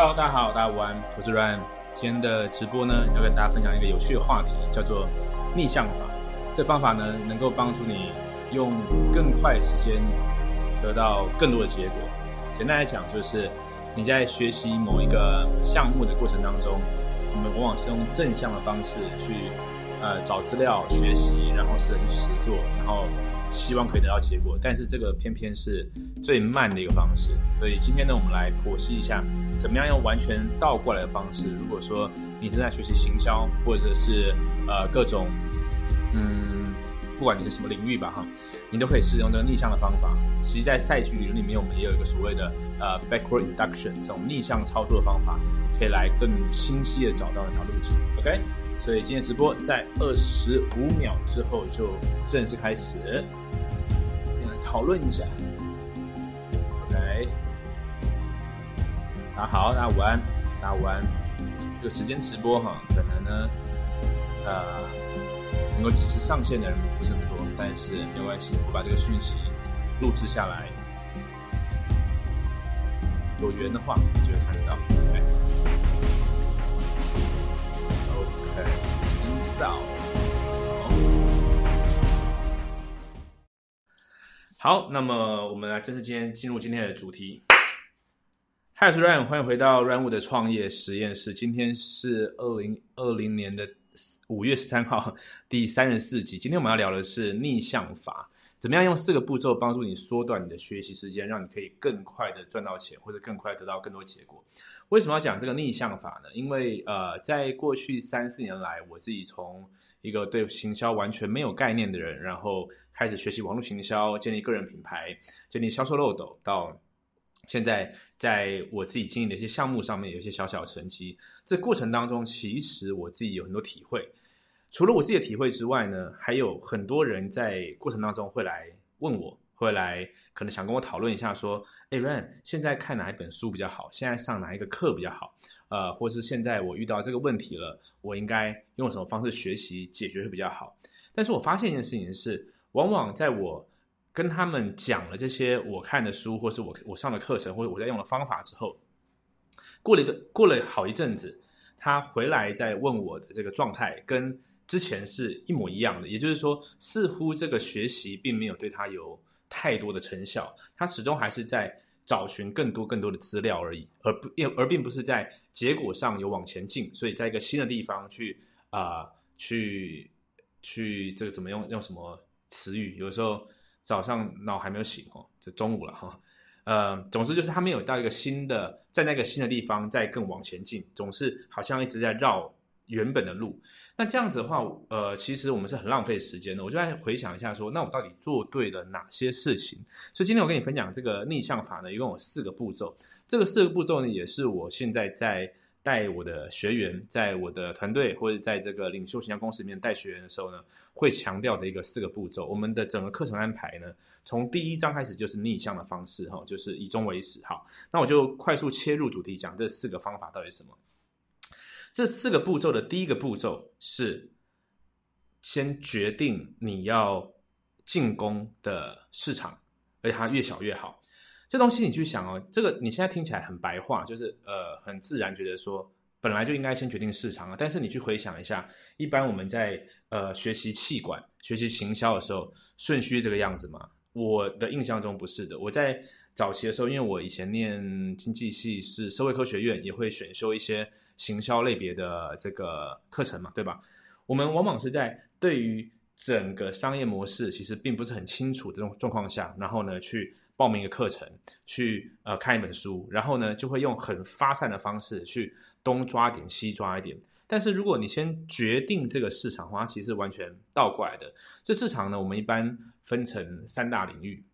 Hello，大家好，大家午安，我是 Ryan。今天的直播呢，要跟大家分享一个有趣的话题，叫做逆向法。这方法呢，能够帮助你用更快时间得到更多的结果。简单来讲，就是你在学习某一个项目的过程当中，我们往往是用正向的方式去呃找资料、学习，然后是去实做，然后。希望可以得到结果，但是这个偏偏是最慢的一个方式。所以今天呢，我们来剖析一下，怎么样用完全倒过来的方式。如果说你正在学习行销，或者是呃各种，嗯，不管你是什么领域吧，哈，你都可以使用这个逆向的方法。其实，在赛局理论里面，我们也有一个所谓的呃 backward induction 这种逆向操作的方法，可以来更清晰的找到那条路径。OK。所以今天直播在二十五秒之后就正式开始，来讨论一下。OK，大家好，大家午安，大家午安。这个时间直播哈，可能呢，呃，能够及时上线的人不是很多，但是没关系，我把这个讯息录制下来，有缘的话就会看得到。好，那么我们来正式今天进入今天的主题。嗨，我是 Ryan，欢迎回到 Ryan 的创业实验室。今天是二零二零年的五月十三号，第三十四集。今天我们要聊的是逆向法，怎么样用四个步骤帮助你缩短你的学习时间，让你可以更快的赚到钱，或者更快得到更多结果。为什么要讲这个逆向法呢？因为呃，在过去三四年来，我自己从一个对行销完全没有概念的人，然后开始学习网络行销，建立个人品牌，建立销售漏斗，到现在在我自己经营的一些项目上面有一些小小成绩。这过程当中，其实我自己有很多体会。除了我自己的体会之外呢，还有很多人在过程当中会来问我。会来可能想跟我讨论一下，说，哎，Ran，现在看哪一本书比较好？现在上哪一个课比较好？呃，或是现在我遇到这个问题了，我应该用什么方式学习解决会比较好？但是我发现一件事情是，往往在我跟他们讲了这些我看的书，或是我我上的课程，或者我在用的方法之后，过了一个过了好一阵子，他回来再问我的这个状态，跟之前是一模一样的，也就是说，似乎这个学习并没有对他有。太多的成效，他始终还是在找寻更多更多的资料而已，而不而并不是在结果上有往前进。所以在一个新的地方去啊，去去这个怎么用用什么词语？有时候早上脑还没有醒哦，就中午了哈。呃，总之就是他没有到一个新的，在那个新的地方再更往前进，总是好像一直在绕。原本的路，那这样子的话，呃，其实我们是很浪费时间的。我就在回想一下，说那我到底做对了哪些事情？所以今天我跟你分享这个逆向法呢，一共有四个步骤。这个四个步骤呢，也是我现在在带我的学员，在我的团队或者在这个领袖形象公司里面带学员的时候呢，会强调的一个四个步骤。我们的整个课程安排呢，从第一章开始就是逆向的方式，哈，就是以终为始。哈，那我就快速切入主题，讲这四个方法到底是什么。这四个步骤的第一个步骤是先决定你要进攻的市场，而且它越小越好。这东西你去想哦，这个你现在听起来很白话，就是呃很自然，觉得说本来就应该先决定市场啊。但是你去回想一下，一般我们在呃学习气管、学习行销的时候，顺序这个样子吗？我的印象中不是的。我在早期的时候，因为我以前念经济系是社会科学院，也会选修一些。行销类别的这个课程嘛，对吧？我们往往是在对于整个商业模式其实并不是很清楚这种状况下，然后呢去报名一个课程，去呃看一本书，然后呢就会用很发散的方式去东抓一点西抓一点。但是如果你先决定这个市场的话，其实完全倒过来的。这市场呢，我们一般分成三大领域，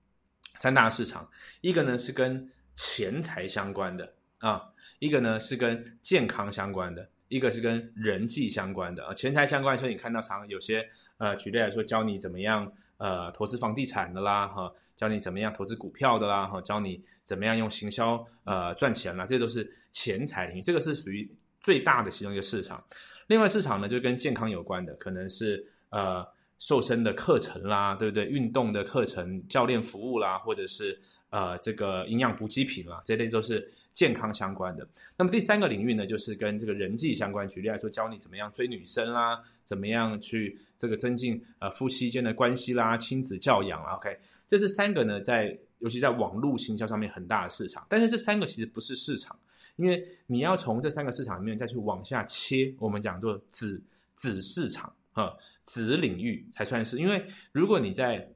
三大市场，一个呢是跟钱财相关的啊。一个呢是跟健康相关的，一个是跟人际相关的啊，钱财相关。所以你看到常有些呃，举例来说，教你怎么样呃投资房地产的啦，哈，教你怎么样投资股票的啦，哈，教你怎么样用行销呃赚钱啦，这都是钱财领域。这个是属于最大的其中一个市场。另外市场呢，就跟健康有关的，可能是呃瘦身的课程啦，对不对？运动的课程、教练服务啦，或者是呃这个营养补给品啦，这类都是。健康相关的。那么第三个领域呢，就是跟这个人际相关。举例来说，教你怎么样追女生啦，怎么样去这个增进呃夫妻间的关系啦，亲子教养啦。OK，这是三个呢，在尤其在网络行销上面很大的市场。但是这三个其实不是市场，因为你要从这三个市场里面再去往下切，我们讲做子子市场啊，子领域才算是。因为如果你在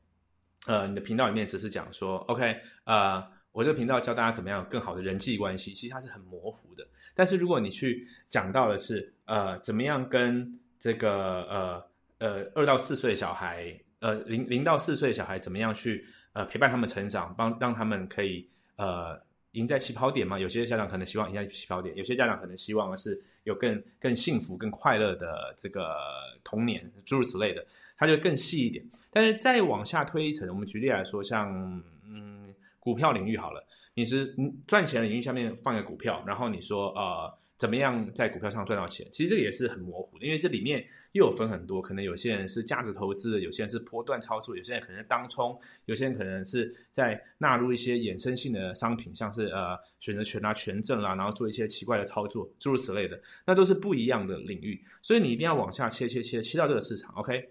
呃，你的频道里面只是讲说，OK，呃，我这个频道教大家怎么样更好的人际关系，其实它是很模糊的。但是如果你去讲到的是，呃，怎么样跟这个呃呃二到四岁小孩，呃零零到四岁小孩怎么样去呃陪伴他们成长，帮让他们可以呃。赢在起跑点吗？有些家长可能希望赢在起跑点，有些家长可能希望是有更更幸福、更快乐的这个童年，诸如此类的，它就更细一点。但是再往下推一层，我们举例来说，像嗯股票领域好了，你是赚钱的领域下面放个股票，然后你说呃。怎么样在股票上赚到钱？其实这个也是很模糊的，因为这里面又有分很多，可能有些人是价值投资，有些人是波段操作，有些人可能是当冲，有些人可能是在纳入一些衍生性的商品，像是呃选择权啊、权证啦，然后做一些奇怪的操作，诸如此类的，那都是不一样的领域。所以你一定要往下切切切切到这个市场，OK？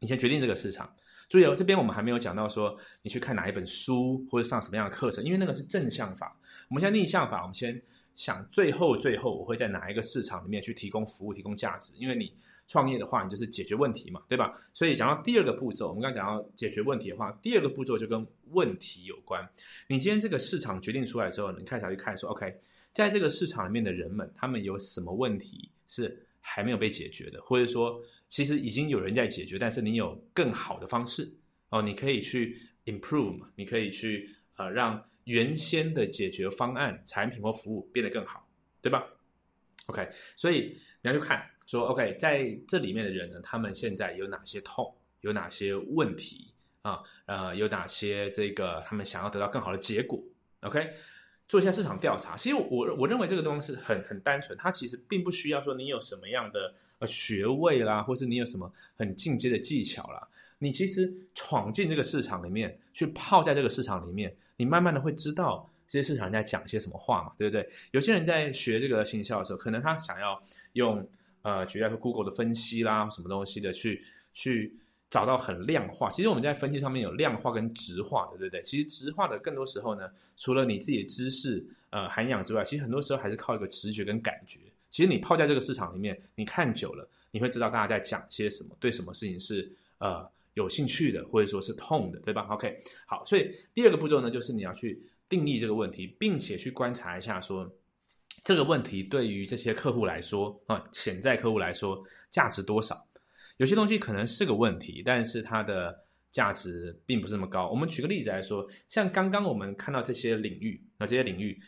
你先决定这个市场。注意哦，这边我们还没有讲到说你去看哪一本书或者上什么样的课程，因为那个是正向法。我们现在逆向法，我们先。想最后最后我会在哪一个市场里面去提供服务、提供价值？因为你创业的话，你就是解决问题嘛，对吧？所以讲到第二个步骤，我们刚刚讲到解决问题的话，第二个步骤就跟问题有关。你今天这个市场决定出来之后，你开始去看说，OK，在这个市场里面的人们，他们有什么问题是还没有被解决的，或者说其实已经有人在解决，但是你有更好的方式哦，你可以去 improve 嘛，你可以去呃让。原先的解决方案、产品或服务变得更好，对吧？OK，所以你要去看说，OK，在这里面的人呢，他们现在有哪些痛，有哪些问题啊？呃，有哪些这个他们想要得到更好的结果？OK，做一下市场调查。其实我我认为这个东西是很很单纯，它其实并不需要说你有什么样的呃学位啦，或是你有什么很进阶的技巧啦。你其实闯进这个市场里面，去泡在这个市场里面，你慢慢的会知道这些市场在讲些什么话嘛，对不对？有些人在学这个行销的时候，可能他想要用呃，举例说 Google 的分析啦，什么东西的去去找到很量化。其实我们在分析上面有量化跟直化的，对不对？其实直化的更多时候呢，除了你自己的知识呃涵养之外，其实很多时候还是靠一个直觉跟感觉。其实你泡在这个市场里面，你看久了，你会知道大家在讲些什么，对什么事情是呃。有兴趣的，或者说是痛的，对吧？OK，好，所以第二个步骤呢，就是你要去定义这个问题，并且去观察一下，说这个问题对于这些客户来说啊，潜在客户来说价值多少？有些东西可能是个问题，但是它的价值并不是那么高。我们举个例子来说，像刚刚我们看到这些领域，那这些领域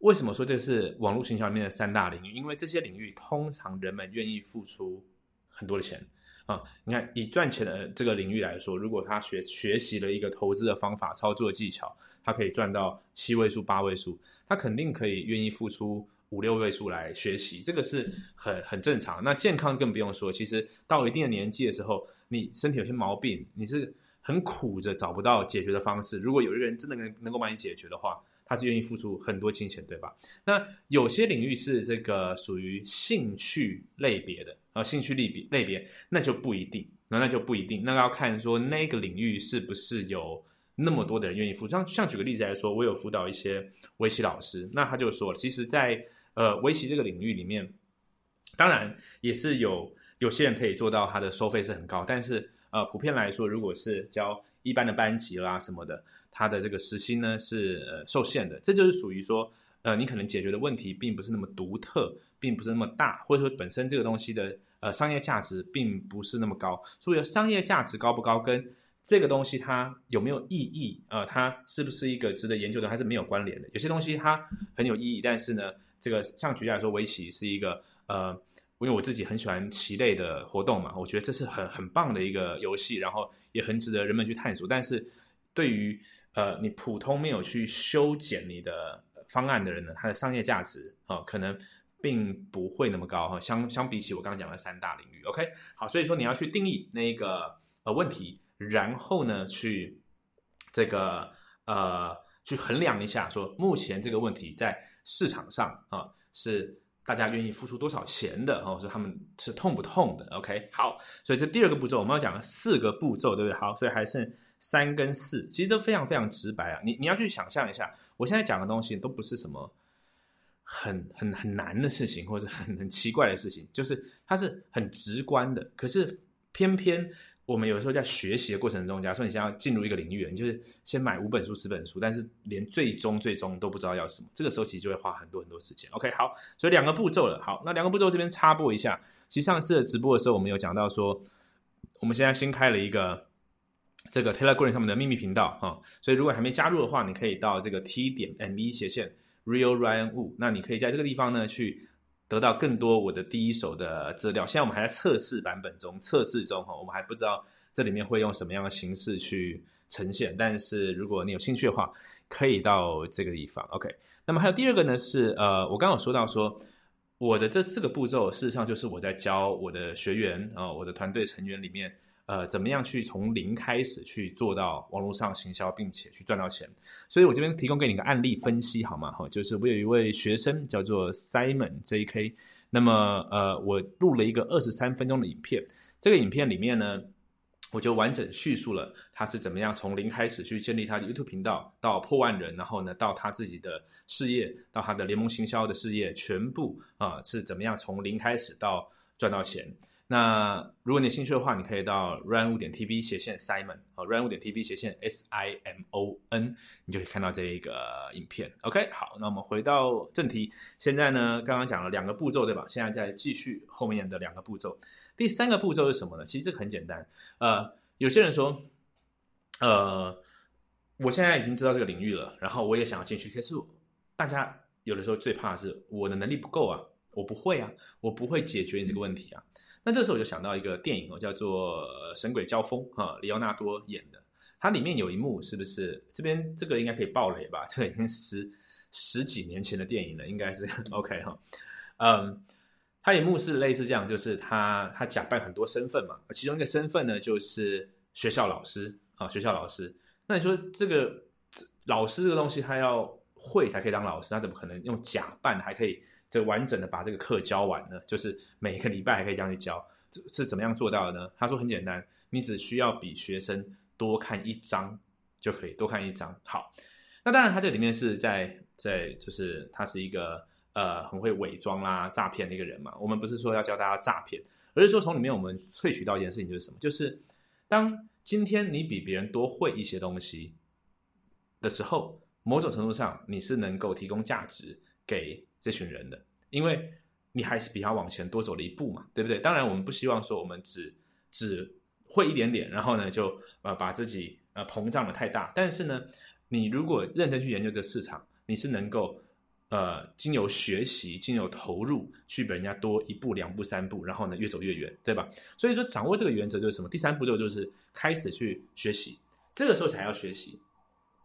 为什么说这是网络营销里面的三大领域？因为这些领域通常人们愿意付出很多的钱。啊，你看以赚钱的这个领域来说，如果他学学习了一个投资的方法、操作技巧，他可以赚到七位数、八位数，他肯定可以愿意付出五六位数来学习，这个是很很正常。那健康更不用说，其实到一定的年纪的时候，你身体有些毛病，你是很苦着找不到解决的方式。如果有一个人真的能能够帮你解决的话，他是愿意付出很多金钱，对吧？那有些领域是这个属于兴趣类别的。啊，兴趣类别类别那就不一定，那那就不一定，那要看说那个领域是不是有那么多的人愿意付。像像举个例子来说，我有辅导一些围棋老师，那他就说，其实，在呃围棋这个领域里面，当然也是有有些人可以做到，他的收费是很高，但是呃普遍来说，如果是教一般的班级啦什么的，它的这个时薪呢是呃受限的，这就是属于说。呃，你可能解决的问题并不是那么独特，并不是那么大，或者说本身这个东西的呃商业价值并不是那么高。所以商业价值高不高，跟这个东西它有没有意义，呃，它是不是一个值得研究的，还是没有关联的。有些东西它很有意义，但是呢，这个像举例来说，围棋是一个呃，因为我自己很喜欢棋类的活动嘛，我觉得这是很很棒的一个游戏，然后也很值得人们去探索。但是对于呃你普通没有去修剪你的。方案的人呢，他的商业价值啊，可能并不会那么高哈。相相比起我刚刚讲的三大领域，OK，好，所以说你要去定义那个呃问题，然后呢，去这个呃去衡量一下，说目前这个问题在市场上啊是大家愿意付出多少钱的哦，说他们是痛不痛的？OK，好，所以这第二个步骤我们要讲了四个步骤，对不对？好，所以还剩三跟四，其实都非常非常直白啊。你你要去想象一下，我现在讲的东西都不是什么很很很难的事情，或者很很奇怪的事情，就是它是很直观的。可是偏偏我们有时候在学习的过程中，假如说你想要进入一个领域，你就是先买五本书、十本书，但是连最终最终都不知道要什么，这个时候其实就会花很多很多时间。OK，好，所以两个步骤了。好，那两个步骤这边插播一下。其实上次的直播的时候，我们有讲到说，我们现在新开了一个这个 Telegram 上面的秘密频道哈，所以如果还没加入的话，你可以到这个 T 点 M E 斜线 Real Ryan Wu，那你可以在这个地方呢去。得到更多我的第一手的资料。现在我们还在测试版本中，测试中哈，我们还不知道这里面会用什么样的形式去呈现。但是如果你有兴趣的话，可以到这个地方。OK，那么还有第二个呢，是呃，我刚刚说到说，我的这四个步骤，事实上就是我在教我的学员啊，我的团队成员里面。呃，怎么样去从零开始去做到网络上行销，并且去赚到钱？所以我这边提供给你个案例分析，好吗？哈，就是我有一位学生叫做 Simon J.K.，那么呃，我录了一个二十三分钟的影片，这个影片里面呢，我就完整叙述了他是怎么样从零开始去建立他的 YouTube 频道，到破万人，然后呢，到他自己的事业，到他的联盟行销的事业，全部啊是怎么样从零开始到赚到钱。那如果你有兴趣的话，你可以到 run 五点 tv 斜线 Simon 啊，run 五点 tv 斜线 S I M O N，你就可以看到这一个影片。OK，好，那我们回到正题。现在呢，刚刚讲了两个步骤，对吧？现在再继续后面的两个步骤。第三个步骤是什么呢？其实这个很简单。呃，有些人说，呃，我现在已经知道这个领域了，然后我也想要进去，可是大家有的时候最怕的是我的能力不够啊，我不会啊，我不会解决你这个问题啊。那这时候我就想到一个电影哦，叫做《神鬼交锋》哈，里奥纳多演的。它里面有一幕，是不是这边这个应该可以爆雷吧？这个已经十十几年前的电影了，应该是 OK 哈。嗯，他一幕是类似这样，就是他他假扮很多身份嘛，其中一个身份呢就是学校老师啊，学校老师。那你说这个老师这个东西，他要会才可以当老师，他怎么可能用假扮还可以？这完整的把这个课教完呢，就是每个礼拜还可以这样去教，是怎么样做到的呢？他说很简单，你只需要比学生多看一章就可以，多看一章。好，那当然他这里面是在在就是他是一个呃很会伪装啦、诈骗的一个人嘛。我们不是说要教大家诈骗，而是说从里面我们萃取到一件事情就是什么？就是当今天你比别人多会一些东西的时候，某种程度上你是能够提供价值给。这群人的，因为你还是比他往前多走了一步嘛，对不对？当然，我们不希望说我们只只会一点点，然后呢就呃把自己呃膨胀的太大。但是呢，你如果认真去研究这市场，你是能够呃经由学习、经由投入去比人家多一步、两步、三步，然后呢越走越远，对吧？所以说，掌握这个原则就是什么？第三步骤就是开始去学习，这个时候才要学习。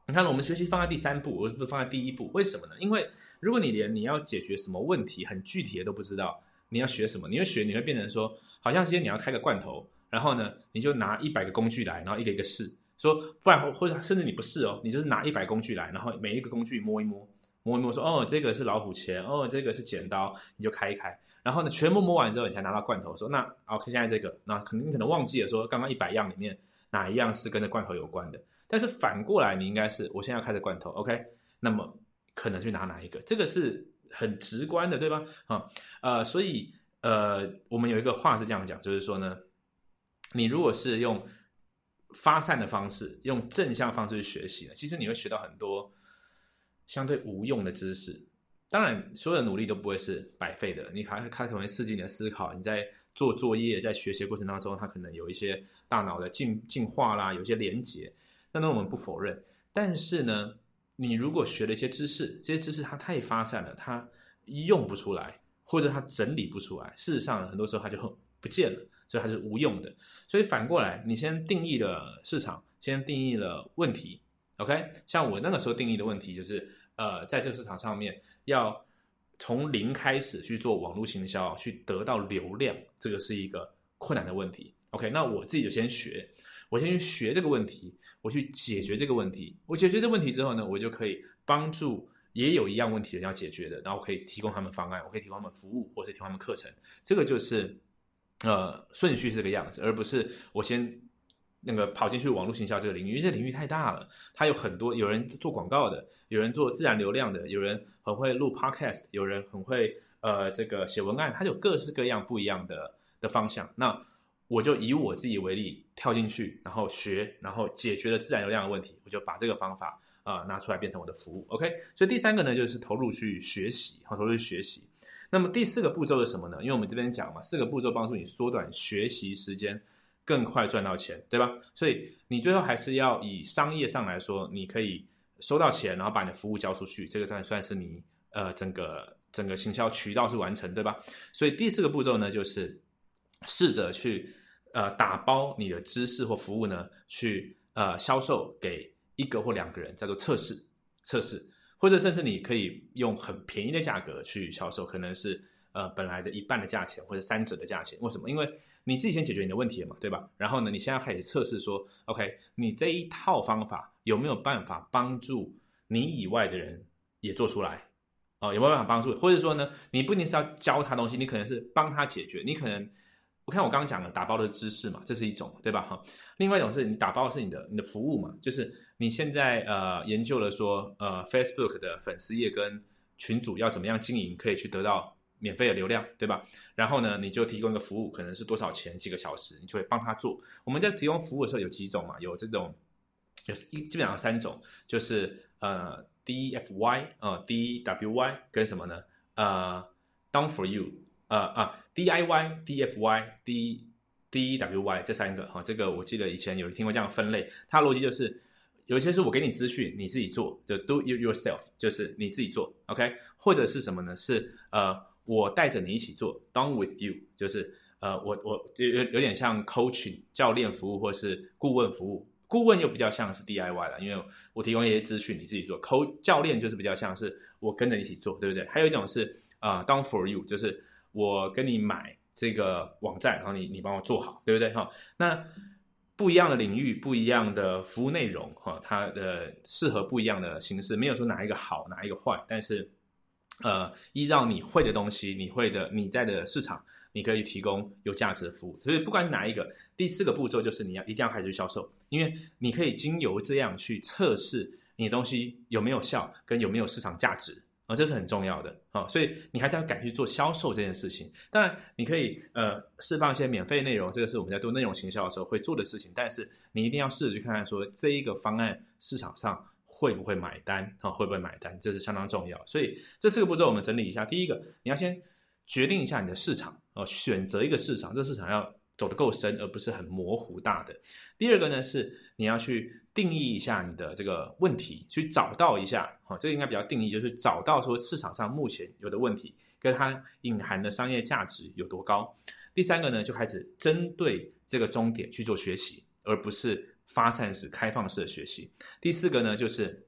你看，我们学习放在第三步，而不是放在第一步，为什么呢？因为如果你连你要解决什么问题很具体的都不知道，你要学什么？你会学，你会变成说，好像今天你要开个罐头，然后呢，你就拿一百个工具来，然后一个一个试，说不然或者甚至你不试哦，你就是拿一百工具来，然后每一个工具摸一摸，摸一摸，说哦，这个是老虎钳，哦，这个是剪刀，你就开一开，然后呢，全部摸完之后，你才拿到罐头，说那 OK，现在这个，那可能你可能忘记了说，刚刚一百样里面哪一样是跟这罐头有关的，但是反过来，你应该是我现在要开这罐头，OK，那么。可能去拿哪一个？这个是很直观的，对吧？啊，呃，所以呃，我们有一个话是这样讲，就是说呢，你如果是用发散的方式，用正向方式去学习呢，其实你会学到很多相对无用的知识。当然，所有的努力都不会是白费的，你还开可能会刺激你的思考。你在做作业、在学习过程当中，它可能有一些大脑的进进化啦，有些连接，那那我们不否认。但是呢？你如果学了一些知识，这些知识它太发散了，它用不出来，或者它整理不出来，事实上很多时候它就不见了，所以它是无用的。所以反过来，你先定义了市场，先定义了问题，OK？像我那个时候定义的问题就是，呃，在这个市场上面要从零开始去做网络行销，去得到流量，这个是一个困难的问题。OK？那我自己就先学，我先去学这个问题。我去解决这个问题，我解决这个问题之后呢，我就可以帮助也有一样问题人要解决的，然后可以提供他们方案，我可以提供他们服务，或者提供他们课程。这个就是呃顺序是这个样子，而不是我先那个跑进去网络行销这个领域，因为这领域太大了，它有很多有人做广告的，有人做自然流量的，有人很会录 podcast，有人很会呃这个写文案，它有各式各样不一样的的方向。那我就以我自己为例，跳进去，然后学，然后解决了自然流量的问题，我就把这个方法啊拿出来变成我的服务。OK，所以第三个呢就是投入去学习，好，投入去学习。那么第四个步骤是什么呢？因为我们这边讲嘛，四个步骤帮助你缩短学习时间，更快赚到钱，对吧？所以你最后还是要以商业上来说，你可以收到钱，然后把你的服务交出去，这个算算是你呃整个整个行销渠道是完成，对吧？所以第四个步骤呢，就是试着去呃打包你的知识或服务呢，去呃销售给一个或两个人，叫做测试测试。或者甚至你可以用很便宜的价格去销售，可能是呃本来的一半的价钱或者三折的价钱。为什么？因为你自己先解决你的问题了嘛，对吧？然后呢，你现在开始测试说，OK，你这一套方法有没有办法帮助你以外的人也做出来？哦，有没有办法帮助？或者说呢，你不一定是要教他东西，你可能是帮他解决。你可能我看我刚刚讲的打包的知识嘛，这是一种，对吧？哈，另外一种是你打包的是你的你的服务嘛，就是。你现在呃研究了说呃 Facebook 的粉丝页跟群组要怎么样经营，可以去得到免费的流量，对吧？然后呢，你就提供一个服务，可能是多少钱几个小时，你就会帮他做。我们在提供服务的时候有几种嘛？有这种，有一基本上三种，就是呃 DFY 呃 DWY 跟什么呢？呃 Done for you 呃啊 DIY DFY D DWY 这三个哈，这个我记得以前有听过这样分类，它逻辑就是。有些是我给你资讯，你自己做，就 do you yourself，就是你自己做，OK？或者是什么呢？是呃，我带着你一起做，done with you，就是呃，我我有有点像 coaching 教练服务或是顾问服务，顾问又比较像是 DIY 了，因为我提供一些资讯，你自己做 co 教练就是比较像是我跟着一起做，对不对？还有一种是啊，done for you，就是我跟你买这个网站，然后你你帮我做好，对不对？哈，那。不一样的领域，不一样的服务内容，哈，它的适合不一样的形式，没有说哪一个好，哪一个坏，但是，呃，依照你会的东西，你会的，你在的市场，你可以提供有价值的服务。所以，不管哪一个，第四个步骤就是你要一定要开始销售，因为你可以经由这样去测试你的东西有没有效，跟有没有市场价值。啊，这是很重要的啊，所以你还是要敢去做销售这件事情。当然，你可以呃释放一些免费内容，这个是我们在做内容行销的时候会做的事情。但是你一定要试着去看看，说这一个方案市场上会不会买单啊？会不会买单？这是相当重要。所以这四个步骤我们整理一下：第一个，你要先决定一下你的市场哦，选择一个市场，这市场要走得够深，而不是很模糊大的。第二个呢是你要去。定义一下你的这个问题，去找到一下，哈，这个应该比较定义，就是找到说市场上目前有的问题，跟它隐含的商业价值有多高。第三个呢，就开始针对这个终点去做学习，而不是发散式、开放式的学习。第四个呢，就是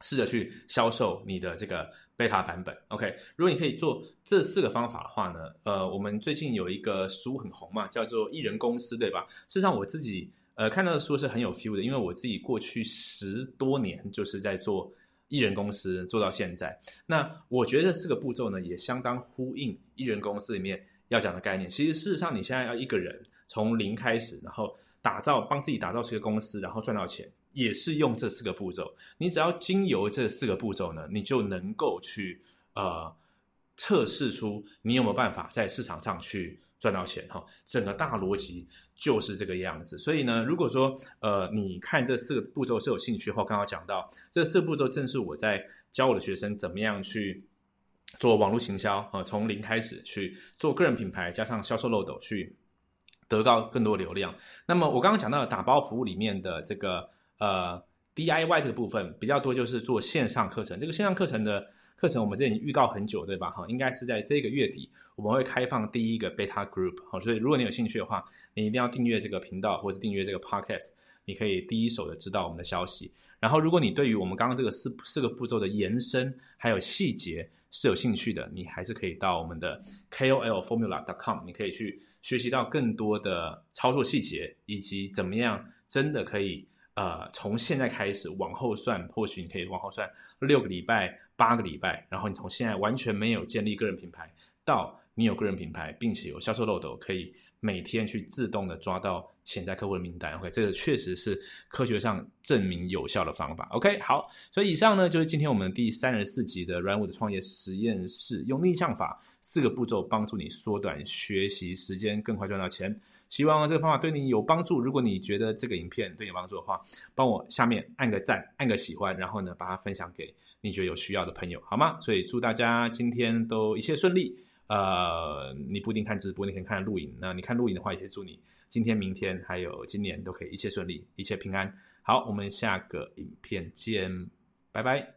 试着去销售你的这个贝塔版本。OK，如果你可以做这四个方法的话呢，呃，我们最近有一个书很红嘛，叫做艺人公司，对吧？事实上我自己。呃，看到的书是很有 feel 的，因为我自己过去十多年就是在做艺人公司，做到现在。那我觉得这四个步骤呢，也相当呼应艺人公司里面要讲的概念。其实事实上，你现在要一个人从零开始，然后打造帮自己打造出一个公司，然后赚到钱，也是用这四个步骤。你只要经由这四个步骤呢，你就能够去呃测试出你有没有办法在市场上去。赚到钱哈，整个大逻辑就是这个样子。所以呢，如果说呃，你看这四个步骤是有兴趣的话，刚刚讲到这四个步骤，正是我在教我的学生怎么样去做网络行销啊，从零开始去做个人品牌，加上销售漏斗，去得到更多流量。那么我刚刚讲到的打包服务里面的这个呃 DIY 这个部分比较多，就是做线上课程。这个线上课程的。课程我们这已经预告很久，对吧？哈，应该是在这个月底，我们会开放第一个 beta group。好，所以如果你有兴趣的话，你一定要订阅这个频道或者订阅这个 podcast，你可以第一手的知道我们的消息。然后，如果你对于我们刚刚这个四四个步骤的延伸还有细节是有兴趣的，你还是可以到我们的 KOLFormula.com，你可以去学习到更多的操作细节，以及怎么样真的可以呃，从现在开始往后算，或许你可以往后算六个礼拜、八个礼拜，然后你从现在完全没有建立个人品牌，到你有个人品牌，并且有销售漏斗，可以每天去自动的抓到潜在客户的名单。OK，这个确实是科学上证明有效的方法。OK，好，所以以上呢就是今天我们第三十四集的软物的创业实验室，用逆向法四个步骤帮助你缩短学习时间，更快赚到钱。希望这个方法对你有帮助。如果你觉得这个影片对你有帮助的话，帮我下面按个赞，按个喜欢，然后呢，把它分享给你觉得有需要的朋友，好吗？所以祝大家今天都一切顺利。呃，你不一定看直播，你可以看录影。那你看录影的话，也是祝你今天、明天还有今年都可以一切顺利，一切平安。好，我们下个影片见，拜拜。